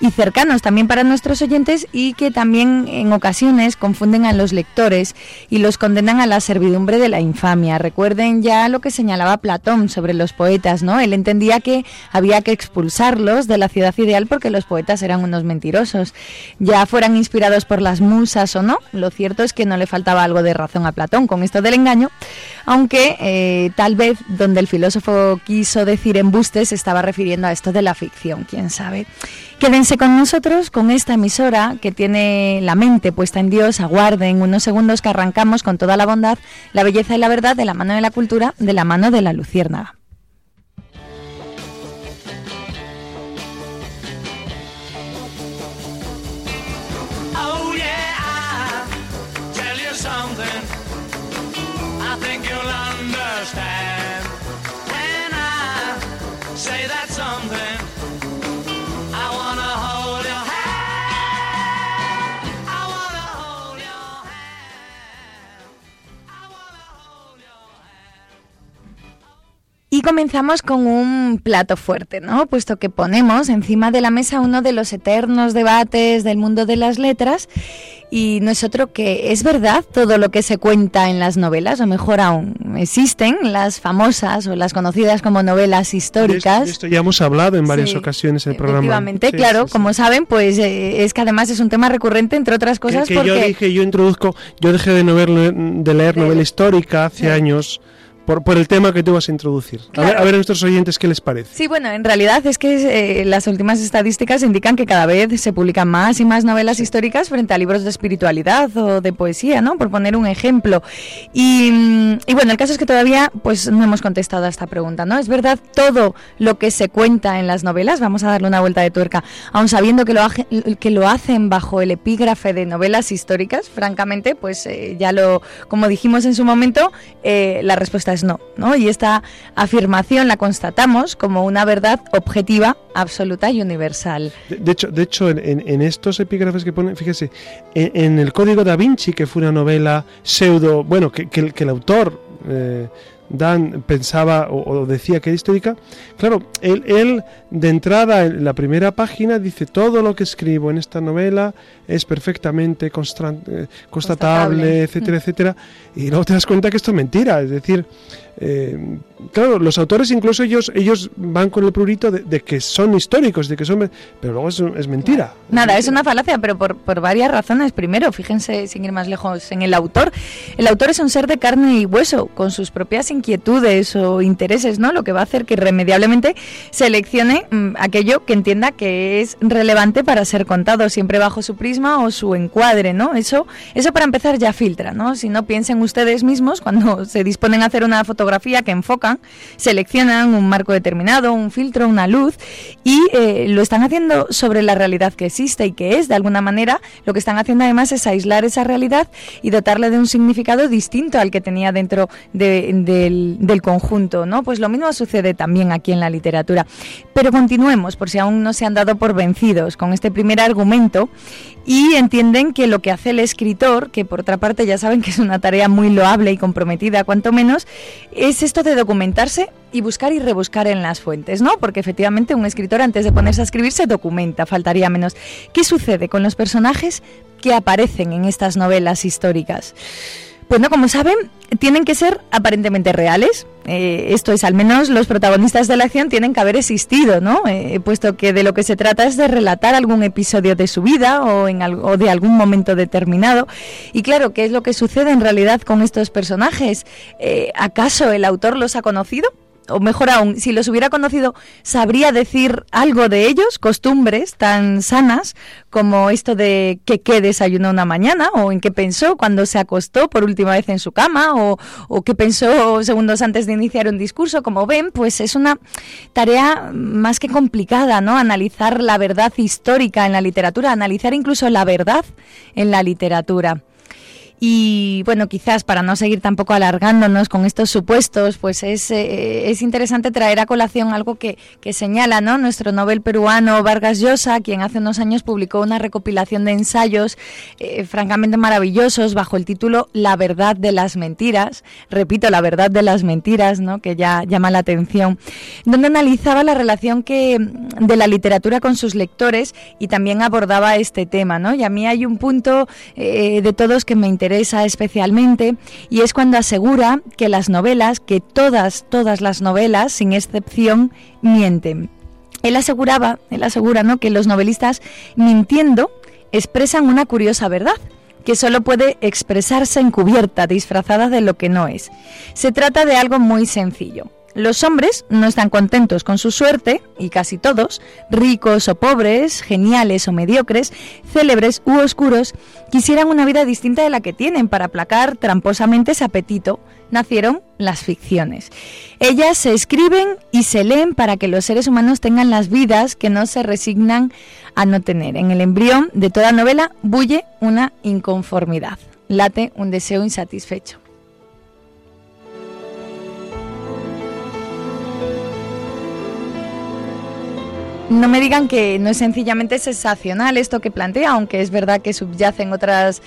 y cercanos también para nuestros oyentes y que también en ocasiones confunden a los lectores y los condenan a la servidumbre de la infamia. Recuerden ya lo que señalaba Platón sobre los poetas, ¿no? Él entendía que había que expulsarlos de la ciudad ideal porque los poetas eran unos mentirosos. Ya fueran inspirados por las musas o no, lo cierto es que no le faltaba algo de razón a Platón con esto del engaño, aunque eh, tal vez donde el filósofo quiso decir embuste se estaba refiriendo a esto de la ficción, quién sabe. Quédense con nosotros, con esta emisora que tiene la mente puesta en Dios, aguarden unos segundos que arrancamos con toda la bondad, la belleza y la verdad de la mano de la cultura, de la mano de la luciérnaga. Y comenzamos con un plato fuerte, ¿no? Puesto que ponemos encima de la mesa uno de los eternos debates del mundo de las letras y no es otro que es verdad todo lo que se cuenta en las novelas, o mejor aún, existen las famosas o las conocidas como novelas históricas. De esto ya hemos hablado en varias Sí, ocasiones en el programa. Efectivamente, Sí, claro, sí, como saben, pues eh, es que además es un tema recurrente, entre otras cosas, que, porque... yo dije, yo introduzco, yo dejé de, no ver- de leer novela histórica hace años por, por el tema que tú vas a introducir. A, ver, Claro. a ver a nuestros oyentes qué les parece. Sí, bueno, en realidad es que eh, las últimas estadísticas indican que cada vez se publican más y más novelas históricas frente a libros de espiritualidad o de poesía, ¿no? Por poner un ejemplo. Y, y bueno, el caso es que todavía pues no hemos contestado a esta pregunta, ¿no? ¿Es verdad todo lo que se cuenta en las novelas? Vamos a darle una vuelta de tuerca, aun sabiendo que lo, que lo hacen bajo el epígrafe de novelas históricas, francamente, pues eh, ya lo, como dijimos en su momento, eh, la respuesta es no, ¿no? Y esta afirmación la constatamos como una verdad objetiva, absoluta y universal. De, de hecho, de hecho en, estos epígrafes que ponen, fíjese, en, el Código da Vinci, que fue una novela pseudo, bueno, que, que el- que el autor, eh, Dan, pensaba o, o decía que era histórica, claro, él, él de entrada en la primera página dice todo lo que escribo en esta novela es perfectamente eh, constatable, Constatable. etcétera, etcétera, y luego te das cuenta que esto es mentira, es decir, eh, claro, los autores incluso ellos ellos van con el prurito de, de que son históricos, de que son, pero luego es, es mentira. Nada, es mentira. una falacia, pero por, por varias razones. Primero, fíjense, sin ir más lejos, en el autor. El autor es un ser de carne y hueso, con sus propias inquietudes o intereses, ¿no? Lo que va a hacer que irremediablemente seleccione mm, aquello que entienda que es relevante para ser contado, siempre bajo su prisma o su encuadre, ¿no? Eso, eso para empezar ya filtra, ¿no? Si no piensen ustedes mismos cuando se disponen a hacer una fotografía que enfocan, seleccionan un marco determinado, un filtro, una luz y eh, lo están haciendo sobre la realidad que existe y que es, de alguna manera, lo que están haciendo además es aislar esa realidad y dotarle de un significado distinto al que tenía dentro de- del, del conjunto, ¿no? Pues lo mismo sucede también aquí en la literatura. Pero continuemos, por si aún no se han dado por vencidos con este primer argumento y entienden que lo que hace el escritor, que por otra parte ya saben que es una tarea muy loable y comprometida, cuanto menos, es esto de documentarse y buscar y rebuscar en las fuentes, ¿no? Porque efectivamente un escritor antes de ponerse a escribir se documenta, faltaría menos. ¿Qué sucede con los personajes que aparecen en estas novelas históricas? Bueno, como saben, tienen que ser aparentemente reales. Eh, esto es, al menos los protagonistas de la acción tienen que haber existido, ¿no? Eh, puesto que de lo que se trata es de relatar algún episodio de su vida o, en al- o de algún momento determinado. Y claro, ¿qué es lo que sucede en realidad con estos personajes? Eh, ¿Acaso el autor los ha conocido? O mejor aún, si los hubiera conocido, sabría decir algo de ellos, costumbres tan sanas como esto de que qué desayunó una mañana, o en qué pensó cuando se acostó por última vez en su cama, o, o qué pensó segundos antes de iniciar un discurso. Como ven, pues es una tarea más que complicada, ¿no? Analizar la verdad histórica en la literatura, analizar incluso la verdad en la literatura. Y bueno, quizás para no seguir tampoco alargándonos con estos supuestos, pues es, eh, es interesante traer a colación algo que, que señala ¿no? nuestro Nobel peruano Vargas Llosa, quien hace unos años publicó una recopilación de ensayos eh, francamente maravillosos bajo el título La verdad de las mentiras. Repito, la verdad de las mentiras, ¿no? que ya llama la atención, donde analizaba la relación que, de la literatura con sus lectores y también abordaba este tema. ¿no? Y a mí hay un punto eh, de todos que me interesa especialmente y es cuando asegura que las novelas, que todas, todas las novelas, sin excepción, mienten. Él aseguraba, él asegura, ¿no? que los novelistas mintiendo expresan una curiosa verdad que solo puede expresarse encubierta, disfrazada de lo que no es. Se trata de algo muy sencillo. Los hombres no están contentos con su suerte, y casi todos, ricos o pobres, geniales o mediocres, célebres u oscuros, quisieran una vida distinta de la que tienen para aplacar tramposamente ese apetito. Nacieron las ficciones. Ellas se escriben y se leen para que los seres humanos tengan las vidas que no se resignan a no tener. En el embrión de toda novela bulle una inconformidad, late un deseo insatisfecho. No me digan que no es sencillamente sensacional esto que plantea, aunque es verdad que subyacen otros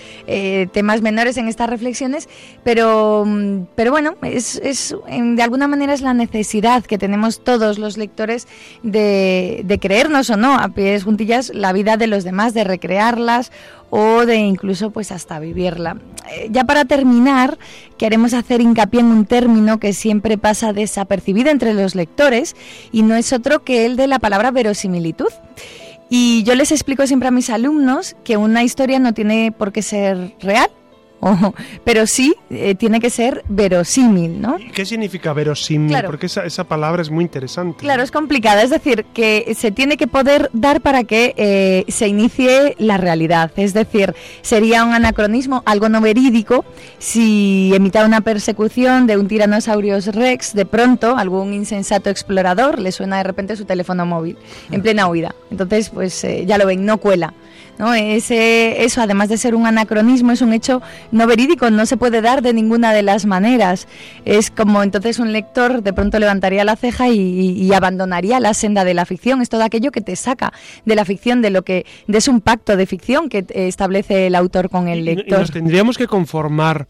temas menores en estas reflexiones, pero, mm, pero bueno, es, es, en- de alguna manera es la necesidad que tenemos todos los lectores de, de creernos o no, a pies juntillas, la vida de los demás, de recrearlas o de incluso pues hasta vivirla. Eh, ya para terminar, queremos hacer hincapié en un término que siempre pasa desapercibido entre los lectores y no es otro que el de la palabra verosimilitud. Y yo les explico siempre a mis alumnos que una historia no tiene por qué ser real, o- pero sí eh, tiene que ser verosímil, ¿no? ¿Y ¿Qué significa verosímil? Claro. Porque esa, esa palabra es muy interesante. Claro, es complicada, es decir, que se tiene que poder dar para que eh, se inicie la realidad. Es decir, sería un anacronismo, algo no verídico, si emita una persecución de un Tyrannosaurus rex, de pronto algún insensato explorador le suena de repente su teléfono móvil en plena huida. Entonces, pues eh, ya lo ven, no cuela. ¿No? Ese, eso, además de ser un anacronismo, es un hecho no verídico, no se puede dar de ninguna de las maneras. Es como entonces un lector de pronto levantaría la ceja y, y abandonaría la senda de la ficción. Es todo aquello que te saca de la ficción, de lo que de es un pacto de ficción que eh, establece el autor con el y lector. nos tendríamos que conformar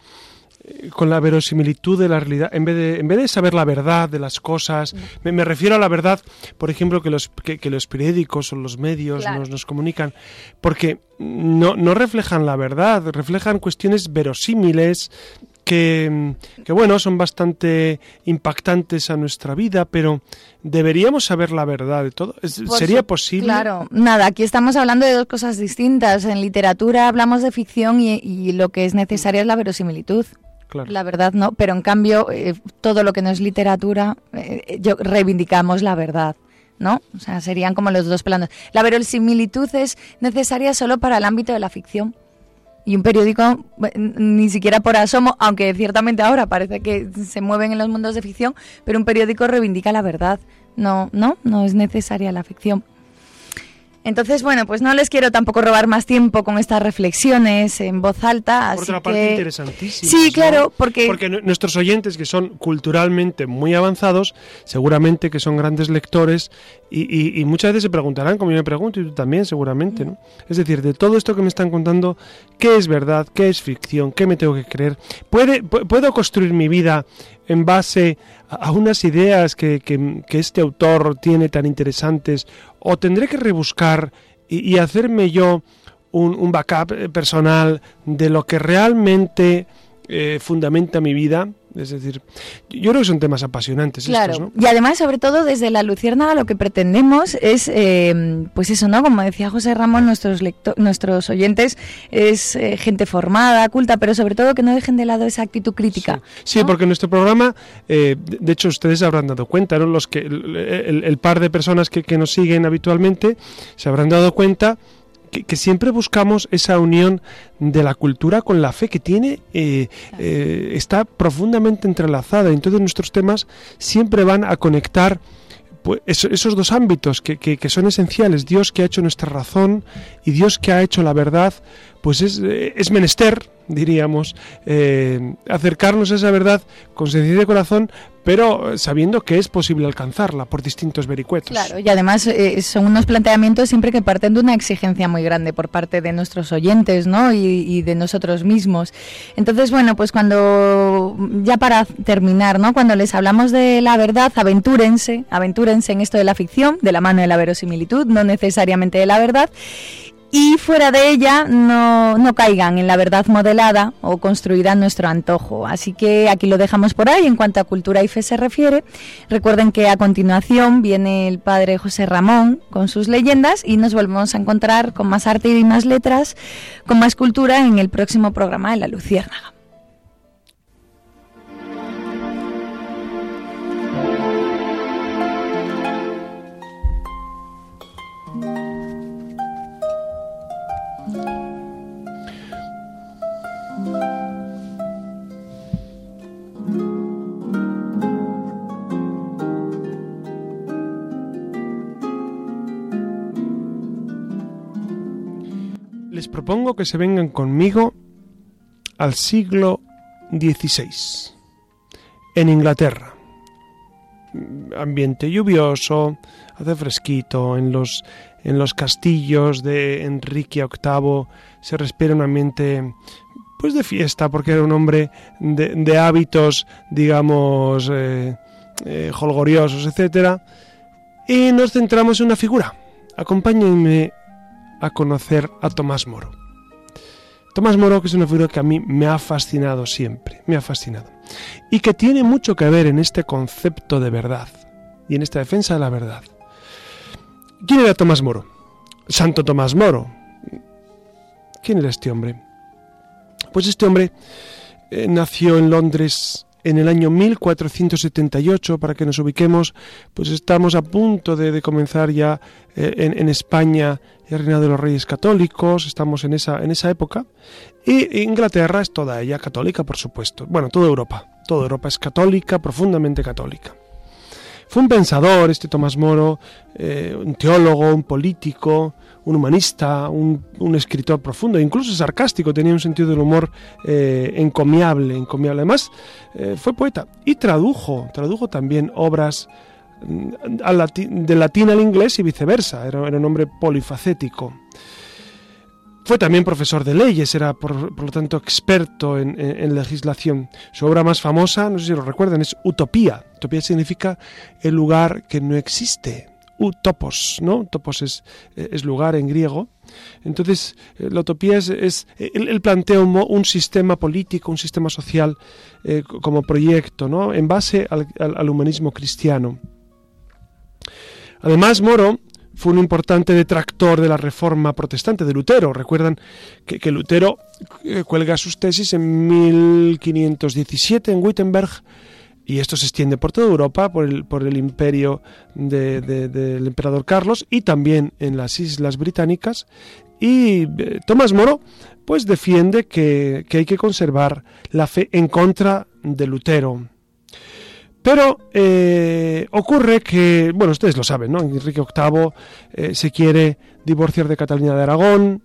con la verosimilitud de la realidad en vez de en vez de saber la verdad de las cosas me, me refiero a la verdad por ejemplo que los que, que los periódicos o los medios Claro. nos, nos comunican porque no, no reflejan la verdad reflejan cuestiones verosímiles que, que bueno son bastante impactantes a nuestra vida pero deberíamos saber la verdad de todo sería posible Claro, nada, aquí estamos hablando de dos cosas distintas. En literatura hablamos de ficción y, y lo que es necesaria es la verosimilitud. La verdad no, pero en cambio eh, todo lo que no es literatura, eh, yo reivindicamos la verdad. ¿No? O sea, serían como los dos planos. La verosimilitud es necesaria solo para el ámbito de la ficción. Y un periódico, eh, ni siquiera por asomo, aunque ciertamente ahora parece que se mueven en los mundos de ficción, pero un periódico reivindica la verdad. No, no, no es necesaria la ficción. Entonces, bueno, pues no les quiero tampoco robar más tiempo con estas reflexiones en voz alta. Por así otra parte, que- Sí, ¿no? claro, porque, Porque nu- nuestros oyentes, que son culturalmente muy avanzados, seguramente que son grandes lectores y, y- y muchas veces se preguntarán, como yo me pregunto, y tú también seguramente, ¿no? Es decir, de todo esto que me están contando, ¿qué es verdad? ¿Qué es ficción? ¿Qué me tengo que creer? ¿Puede, pu- ¿Puedo construir mi vida en base a, unas ideas que, que- que este autor tiene tan interesantes? ¿O tendré que rebuscar y, y hacerme yo un, un backup eh, personal de lo que realmente eh, fundamenta mi vida. Es decir, yo creo que son temas apasionantes claro. estos, ¿no? Y además, sobre todo desde la Luciérnaga, lo que pretendemos es, eh, pues eso, ¿no? Como decía José Ramón, nuestros lecto- nuestros oyentes es eh, gente formada, culta, pero sobre todo que no dejen de lado esa actitud crítica. Sí, ¿no? porque nuestro programa, eh, de hecho ustedes se habrán dado cuenta, ¿no? Los que, el, el- el par de personas que, que nos siguen habitualmente se habrán dado cuenta que, que siempre buscamos esa unión de la cultura con la fe que tiene, eh, eh, está profundamente entrelazada. Entonces nuestros temas siempre van a conectar pues, eso- esos dos ámbitos que, que- que son esenciales. Dios que ha hecho nuestra razón y Dios que ha hecho la verdad, pues es, es menester, diríamos, eh, acercarnos a esa verdad con sencillez de corazón, pero sabiendo que es posible alcanzarla por distintos vericuetos. Claro, y además eh, son unos planteamientos siempre que parten de una exigencia muy grande por parte de nuestros oyentes, ¿no? Y, y de nosotros mismos. Entonces, bueno, pues cuando, ya para terminar, ¿no? Cuando les hablamos de la verdad, aventúrense, aventúrense en esto de la ficción, de la mano de la verosimilitud, no necesariamente de la verdad. Y fuera de ella no, no caigan en la verdad modelada o construida a nuestro antojo. Así que aquí lo dejamos por ahí en cuanto a cultura y fe se refiere. Recuerden que a continuación viene el padre José Ramón con sus leyendas y nos volvemos a encontrar con más arte y más letras, con más cultura en el próximo programa de La Luciérnaga. Propongo que se vengan conmigo al siglo XVI, en Inglaterra. Ambiente lluvioso, hace fresquito, en los, en los castillos de Enrique VIII se respira un ambiente pues de fiesta, porque era un hombre de, de hábitos, digamos, eh, eh, etcétera. Y nos centramos en una figura. Acompáñenme a conocer a Tomás Moro. Tomás Moro, que es una figura que a mí me ha fascinado siempre, me ha fascinado. Y que tiene mucho que ver en este concepto de verdad y en esta defensa de la verdad. ¿Quién era Tomás Moro? Santo Tomás Moro. ¿Quién era este hombre? Pues este hombre eh, nació en Londres en el año 1478, para que nos ubiquemos, pues estamos a punto de, comenzar ya eh, en, en, España el reinado de los reyes católicos, estamos en esa, en esa época, y Inglaterra es toda ella católica, por supuesto. Bueno, toda Europa, toda Europa es católica, profundamente católica. Fue un pensador, este Tomás Moro, eh, un teólogo, un político, un humanista, un, escritor profundo, incluso sarcástico, tenía un sentido del humor eh, encomiable, encomiable. Además, eh, fue poeta y tradujo, tradujo también obras mm, del latín al inglés y viceversa, era un hombre polifacético. Fue también profesor de leyes, era por, lo tanto experto en, legislación. Su obra más famosa, no sé si lo recuerdan, es Utopía. Utopía significa el lugar que no existe, utopos, ¿no? Topos es, lugar en griego. Entonces, la utopía es, es él, él, plantea un, sistema político, un sistema social eh, como proyecto, ¿no? En base al, humanismo cristiano. Además, Moro fue un importante detractor de la reforma protestante de Lutero. Recuerdan que, Lutero eh, cuelga sus tesis en 1517 en Wittenberg y esto se extiende por toda Europa, por el, por el imperio de, de, del emperador Carlos y también en las islas británicas. Y eh, Tomás Moro pues defiende que, que, hay que conservar la fe en contra de Lutero. Pero eh, ocurre que, bueno, ustedes lo saben, ¿no? Enrique VIII eh, se quiere divorciar de Catalina de Aragón,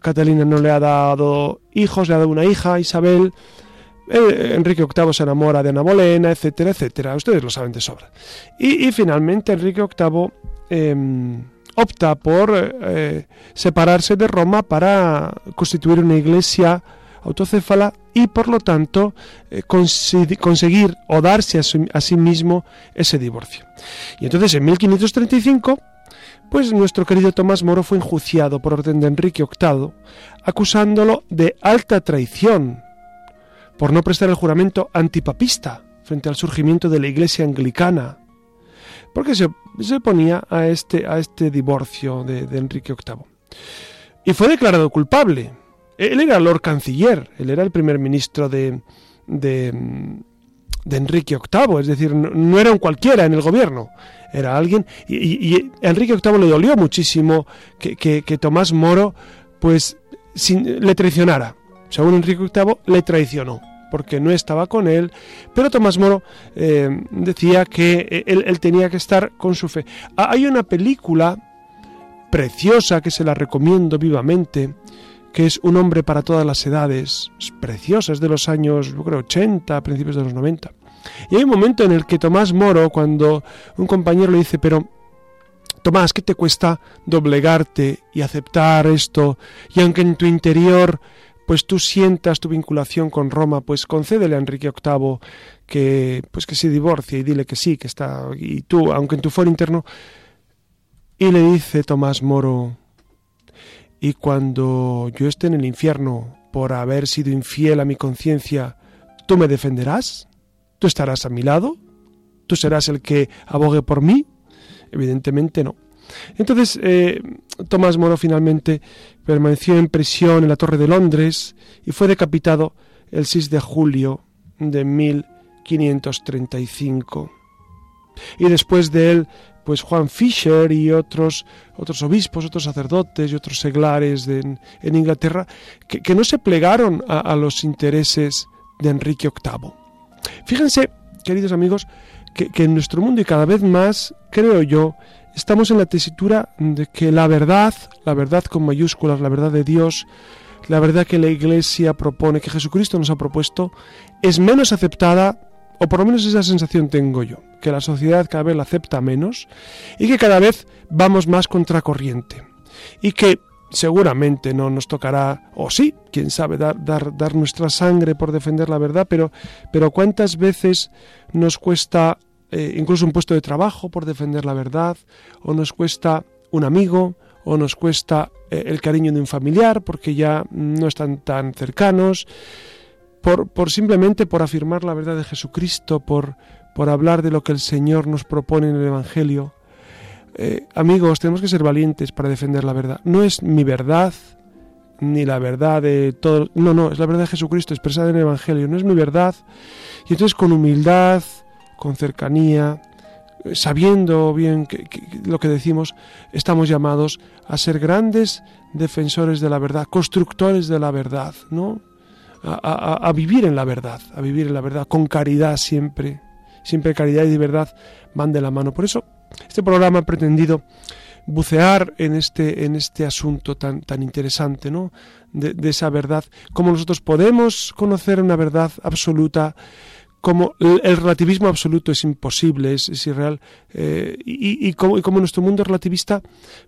Catalina no le ha dado hijos, le ha dado una hija, Isabel, eh, Enrique VIII se enamora de Ana Bolena, etcétera, etcétera. Ustedes lo saben de sobra. Y, y finalmente Enrique VIII eh, opta por separarse de Roma para constituir una iglesia y por lo tanto eh, conseguir o darse a, su, a, sí mismo ese divorcio. Y entonces en 1535, pues nuestro querido Tomás Moro fue enjuiciado por orden de Enrique VIII, acusándolo de alta traición por no prestar el juramento antipapista frente al surgimiento de la Iglesia anglicana, porque se, se oponía a este, a este divorcio de, de Enrique VIII. Y fue declarado culpable. Él era Lord Canciller, él era el primer ministro de, de, de Enrique VIII, es decir, no, era un cualquiera en el gobierno, era alguien, y, y Enrique VIII le dolió muchísimo que, que, Tomás Moro pues le traicionara. Según Enrique VIII, le traicionó porque no estaba con él, pero Tomás Moro eh, decía que él, él, tenía que estar con su fe. Ah, hay una película preciosa que se la recomiendo vivamente, que es Un hombre para todas las edades, es preciosa, es de los años, yo creo, 80, principios de los 90. Y hay un momento en el que Tomás Moro, cuando un compañero le dice, pero Tomás, ¿qué te cuesta doblegarte y aceptar esto? Y aunque en tu interior pues tú sientas tu vinculación con Roma, pues concédele a Enrique VIII que pues que se divorcie y dile que sí, que está y tú, aunque en tu foro interno y le dice Tomás Moro y cuando yo esté en el infierno por haber sido infiel a mi conciencia, ¿tú me defenderás? ¿Tú estarás a mi lado? ¿Tú serás el que abogue por mí? Evidentemente no. Entonces, eh, Tomás Moro finalmente permaneció en prisión en la Torre de Londres y fue decapitado el 6 de julio de 1535. Y después de él, pues Juan Fisher y otros, otros obispos, otros sacerdotes y otros seglares de, en, Inglaterra que, no se plegaron a, los intereses de Enrique VIII. Fíjense, queridos amigos, que, en nuestro mundo y cada vez más, creo yo, estamos en la tesitura de que la verdad, la verdad con mayúsculas, la verdad de Dios, la verdad que la Iglesia propone, que Jesucristo nos ha propuesto, es menos aceptada, o por lo menos esa sensación tengo yo, que la sociedad cada vez la acepta menos y que cada vez vamos más contracorriente. Y que seguramente no nos tocará, o sí, quién sabe, dar, dar, dar nuestra sangre por defender la verdad, pero, pero cuántas veces nos cuesta eh, incluso un puesto de trabajo por defender la verdad, o nos cuesta un amigo, o nos cuesta eh, el cariño de un familiar porque ya no están tan cercanos, por, por simplemente por afirmar la verdad de Jesucristo, por, por hablar de lo que el Señor nos propone en el Evangelio. Eh, amigos, tenemos que ser valientes para defender la verdad. No es mi verdad, ni la verdad de todo. No, no, es la verdad de Jesucristo expresada en el Evangelio. No es mi verdad. Y entonces con humildad, con cercanía, eh, sabiendo bien lo que decimos, estamos llamados a ser grandes defensores de la verdad, constructores de la verdad, ¿no? A vivir en la verdad, a vivir en la verdad, con caridad siempre. Siempre caridad y verdad van de la mano. Por eso, este programa ha pretendido bucear en este, en este asunto tan, tan interesante, ¿no? De, esa verdad, cómo nosotros podemos conocer una verdad absoluta, cómo el el relativismo absoluto es imposible, es, irreal, eh, y, y cómo, y nuestro mundo relativista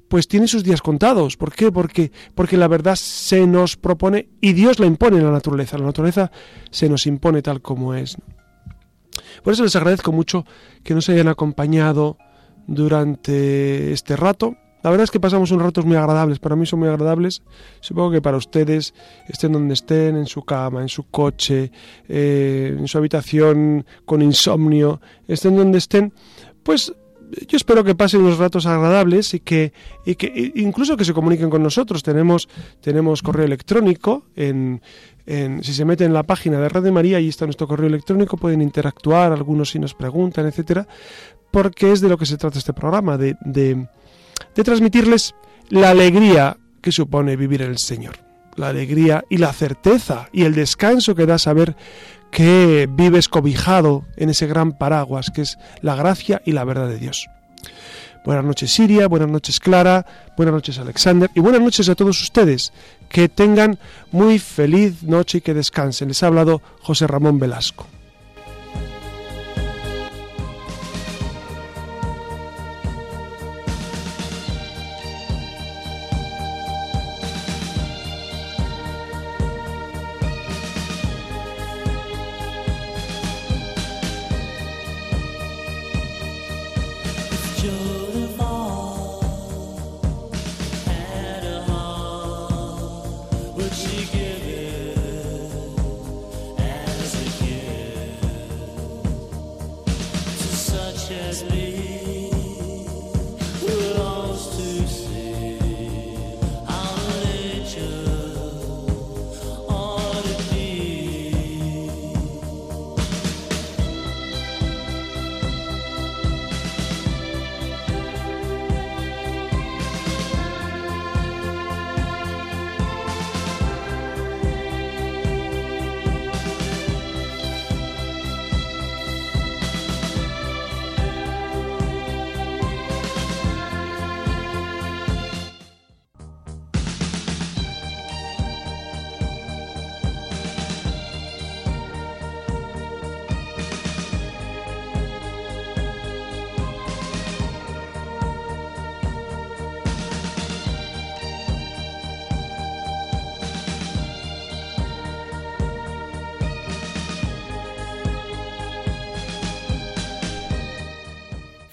pues tiene sus días contados. ¿Por qué? Porque, porque la verdad se nos propone y Dios la impone en la naturaleza. La naturaleza se nos impone tal como es. Por eso les agradezco mucho que nos hayan acompañado durante este rato. La verdad es que pasamos unos ratos muy agradables, para mí son muy agradables, supongo que para ustedes, estén donde estén, en su cama, en su coche, eh, en su habitación con insomnio, estén donde estén, pues yo espero que pasen unos ratos agradables y que, y que incluso que se comuniquen con nosotros. Tenemos, tenemos correo electrónico en, en- si se meten en la página de Radio María, ahí está nuestro correo electrónico, pueden interactuar, algunos si nos preguntan, etcétera, porque es de lo que se trata este programa, de, de, de transmitirles la alegría que supone vivir en el Señor, la alegría y la certeza y el descanso que da saber que vives cobijado en ese gran paraguas que es la gracia y la verdad de Dios. Buenas noches Siria, buenas noches Clara, buenas noches Alexander y buenas noches a todos ustedes. Que tengan muy feliz noche y que descansen. Les ha hablado José Ramón Velasco. show.